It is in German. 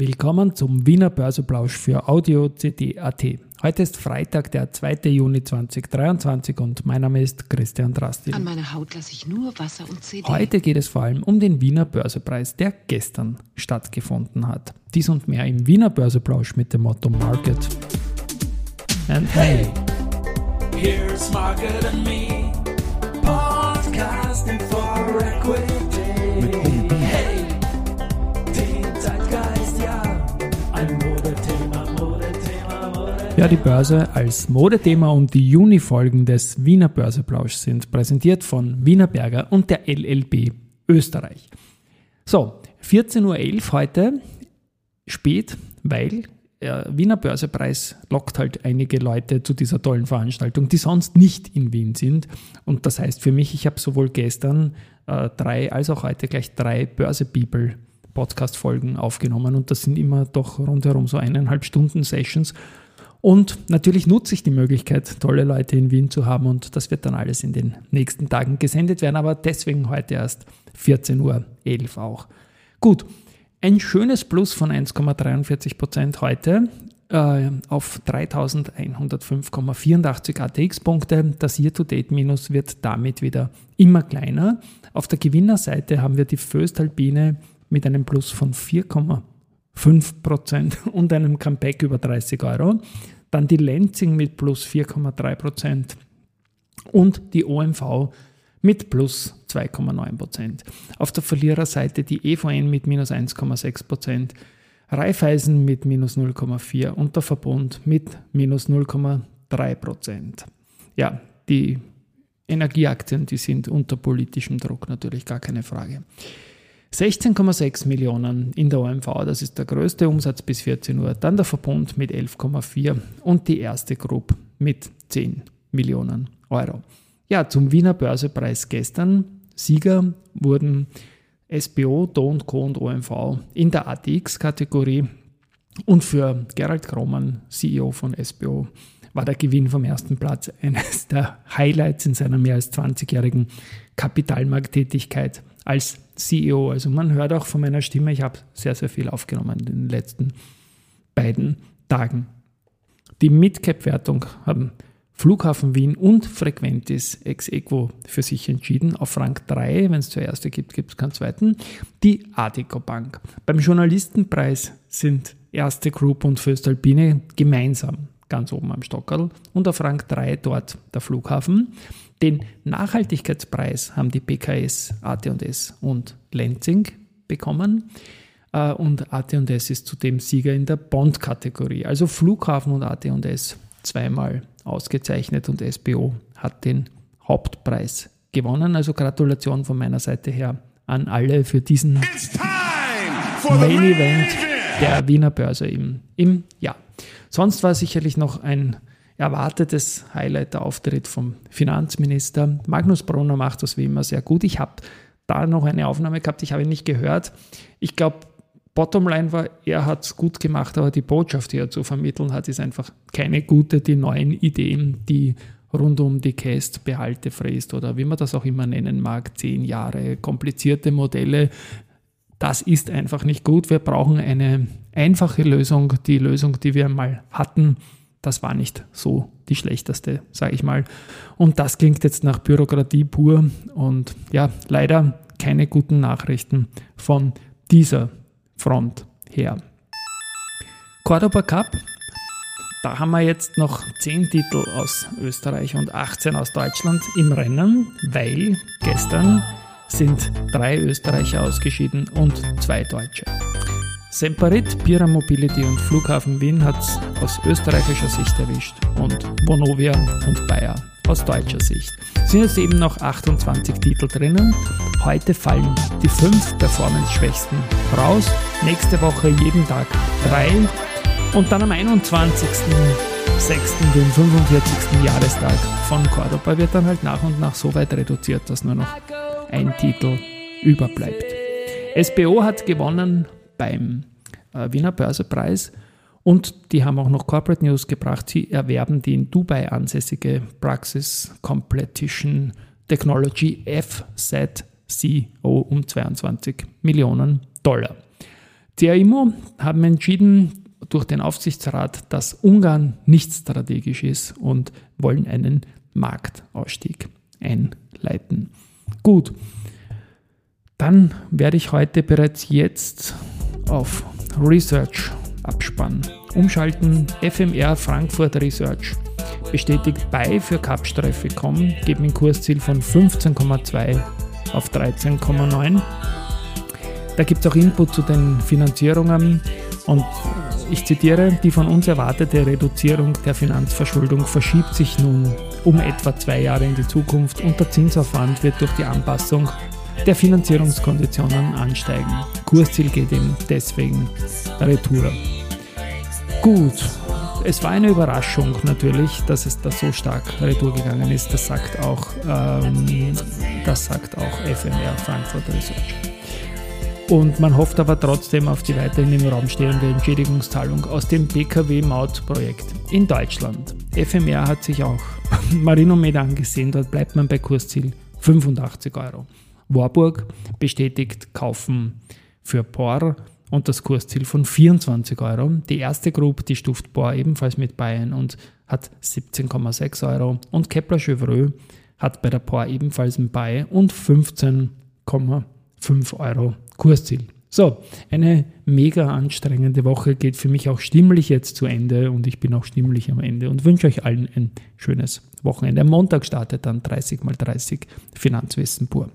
Willkommen zum Wiener Börseplausch für Audio CD.at. Heute ist Freitag, der 2. Juni 2023 und mein Name ist Christian Drastil. An meiner Haut lasse ich nur Wasser und CD. Heute geht es vor allem um den Wiener Börsepreis, der gestern stattgefunden hat. Dies und mehr im Wiener Börseplausch mit dem Motto Market. And hey, Here's Market and Me, podcasting for Equity. Hey, Ja, die Börse als Modethema und die Juni-Folgen des Wiener Börseplausch sind präsentiert von Wiener Berger und der LLB Österreich. So, 14.11 Uhr heute, spät, weil der Wiener Börsepreis lockt halt einige Leute zu dieser tollen Veranstaltung, die sonst nicht in Wien sind. Und das heißt für mich, ich habe sowohl gestern äh, drei als auch heute gleich drei Börse-People Podcast-Folgen aufgenommen und das sind immer doch rundherum so eineinhalb Stunden Sessions. Und natürlich nutze ich die Möglichkeit, tolle Leute in Wien zu haben und das wird dann alles in den nächsten Tagen gesendet werden, aber deswegen heute erst 14.11 Uhr auch. Gut, ein schönes Plus von 1,43 Prozent heute äh, auf 3105,84 ATX-Punkte. Das Year-to-Date-Minus wird damit wieder immer kleiner. Auf der Gewinnerseite haben wir die Föstalpine mit einem Plus von 4,5 Prozent und einem Comeback über 30 Euro. Dann die Lenzing mit plus 4,3 Prozent und die OMV mit plus 2,9 Prozent. Auf der Verliererseite die EVN mit minus 1,6 Prozent, Raiffeisen mit minus 0,4 und der Verbund mit minus 0,3 Prozent. Ja, die Energieaktien, die sind unter politischem Druck natürlich gar keine Frage. 16,6 Millionen in der OMV, das ist der größte Umsatz bis 14 Uhr. Dann der Verbund mit 11,4 und die erste Group mit 10 Millionen Euro. Ja, zum Wiener Börsepreis gestern. Sieger wurden SBO, Do Co. und OMV in der ATX-Kategorie. Und für Gerald Kromann, CEO von SBO, war der Gewinn vom ersten Platz eines der Highlights in seiner mehr als 20-jährigen Kapitalmarkttätigkeit als CEO. Also man hört auch von meiner Stimme, ich habe sehr, sehr viel aufgenommen in den letzten beiden Tagen. Die Midcap-Wertung haben Flughafen Wien und Frequentis ex equo für sich entschieden. Auf Rang 3, wenn es zur erste gibt, gibt es keinen zweiten, die Adeco Bank. Beim Journalistenpreis sind Erste Group und Föstalpine gemeinsam ganz oben am Stockerl und auf Rang 3 dort der Flughafen. Den Nachhaltigkeitspreis haben die PKS, AT&S und Lenzing bekommen. Äh, und AT&S ist zudem Sieger in der Bond-Kategorie. Also Flughafen und AT&S zweimal ausgezeichnet und SBO hat den Hauptpreis gewonnen. Also Gratulation von meiner Seite her an alle für diesen Main Event der Wiener Börse im, im Jahr. Sonst war sicherlich noch ein erwartetes Highlight der Auftritt vom Finanzminister. Magnus Brunner macht das wie immer sehr gut. Ich habe da noch eine Aufnahme gehabt, ich habe ihn nicht gehört. Ich glaube, Bottomline war, er hat es gut gemacht, aber die Botschaft, die er zu vermitteln hat, ist einfach keine gute. Die neuen Ideen, die rund um die Cast Behalte fräst oder wie man das auch immer nennen mag, zehn Jahre, komplizierte Modelle, das ist einfach nicht gut. Wir brauchen eine einfache Lösung. Die Lösung, die wir mal hatten, das war nicht so die schlechteste, sage ich mal. Und das klingt jetzt nach Bürokratie pur und ja, leider keine guten Nachrichten von dieser Front her. Cordoba Cup, da haben wir jetzt noch 10 Titel aus Österreich und 18 aus Deutschland im Rennen, weil gestern sind drei Österreicher ausgeschieden und zwei Deutsche. Semperit, Pira Mobility und Flughafen Wien hat es aus österreichischer Sicht erwischt und Vonovia und Bayer aus deutscher Sicht. Sind jetzt eben noch 28 Titel drinnen. Heute fallen die fünf performance-schwächsten raus. Nächste Woche jeden Tag drei. Und dann am 21.06., den 45. Jahrestag von Cordoba, wird dann halt nach und nach so weit reduziert, dass nur noch ein Titel überbleibt. SBO hat gewonnen beim Wiener Börsepreis und die haben auch noch Corporate News gebracht. Sie erwerben die in Dubai ansässige Praxis Competition Technology FZ CEO um 22 Millionen Dollar. CAIMO haben entschieden durch den Aufsichtsrat, dass Ungarn nicht strategisch ist und wollen einen Marktausstieg einleiten. Gut, dann werde ich heute bereits jetzt auf Research abspannen. Umschalten FMR Frankfurt Research bestätigt bei für Kapstreife.com, geben ein Kursziel von 15,2 auf 13,9. Da gibt es auch Input zu den Finanzierungen und ich zitiere, die von uns erwartete Reduzierung der Finanzverschuldung verschiebt sich nun um etwa zwei Jahre in die Zukunft und der Zinsaufwand wird durch die Anpassung der Finanzierungskonditionen ansteigen. Kursziel geht ihm deswegen Retour. Gut, es war eine Überraschung natürlich, dass es da so stark retour gegangen ist. Das sagt auch, ähm, das sagt auch FMR Frankfurt Research. Und man hofft aber trotzdem auf die weiterhin im Raum stehende Entschädigungszahlung aus dem PKW-Maut-Projekt in Deutschland. FMR hat sich auch Marinomed angesehen, dort bleibt man bei Kursziel 85 Euro. Warburg bestätigt Kaufen für POR und das Kursziel von 24 Euro. Die erste Group, die stuft POR ebenfalls mit Bayern und hat 17,6 Euro. Und Kepler Chevreux hat bei der POR ebenfalls ein Buy und 15,5 Euro Kursziel. So, eine mega anstrengende Woche geht für mich auch stimmlich jetzt zu Ende und ich bin auch stimmlich am Ende und wünsche euch allen ein schönes Wochenende. Am Montag startet dann 30 mal 30 Finanzwissen pur.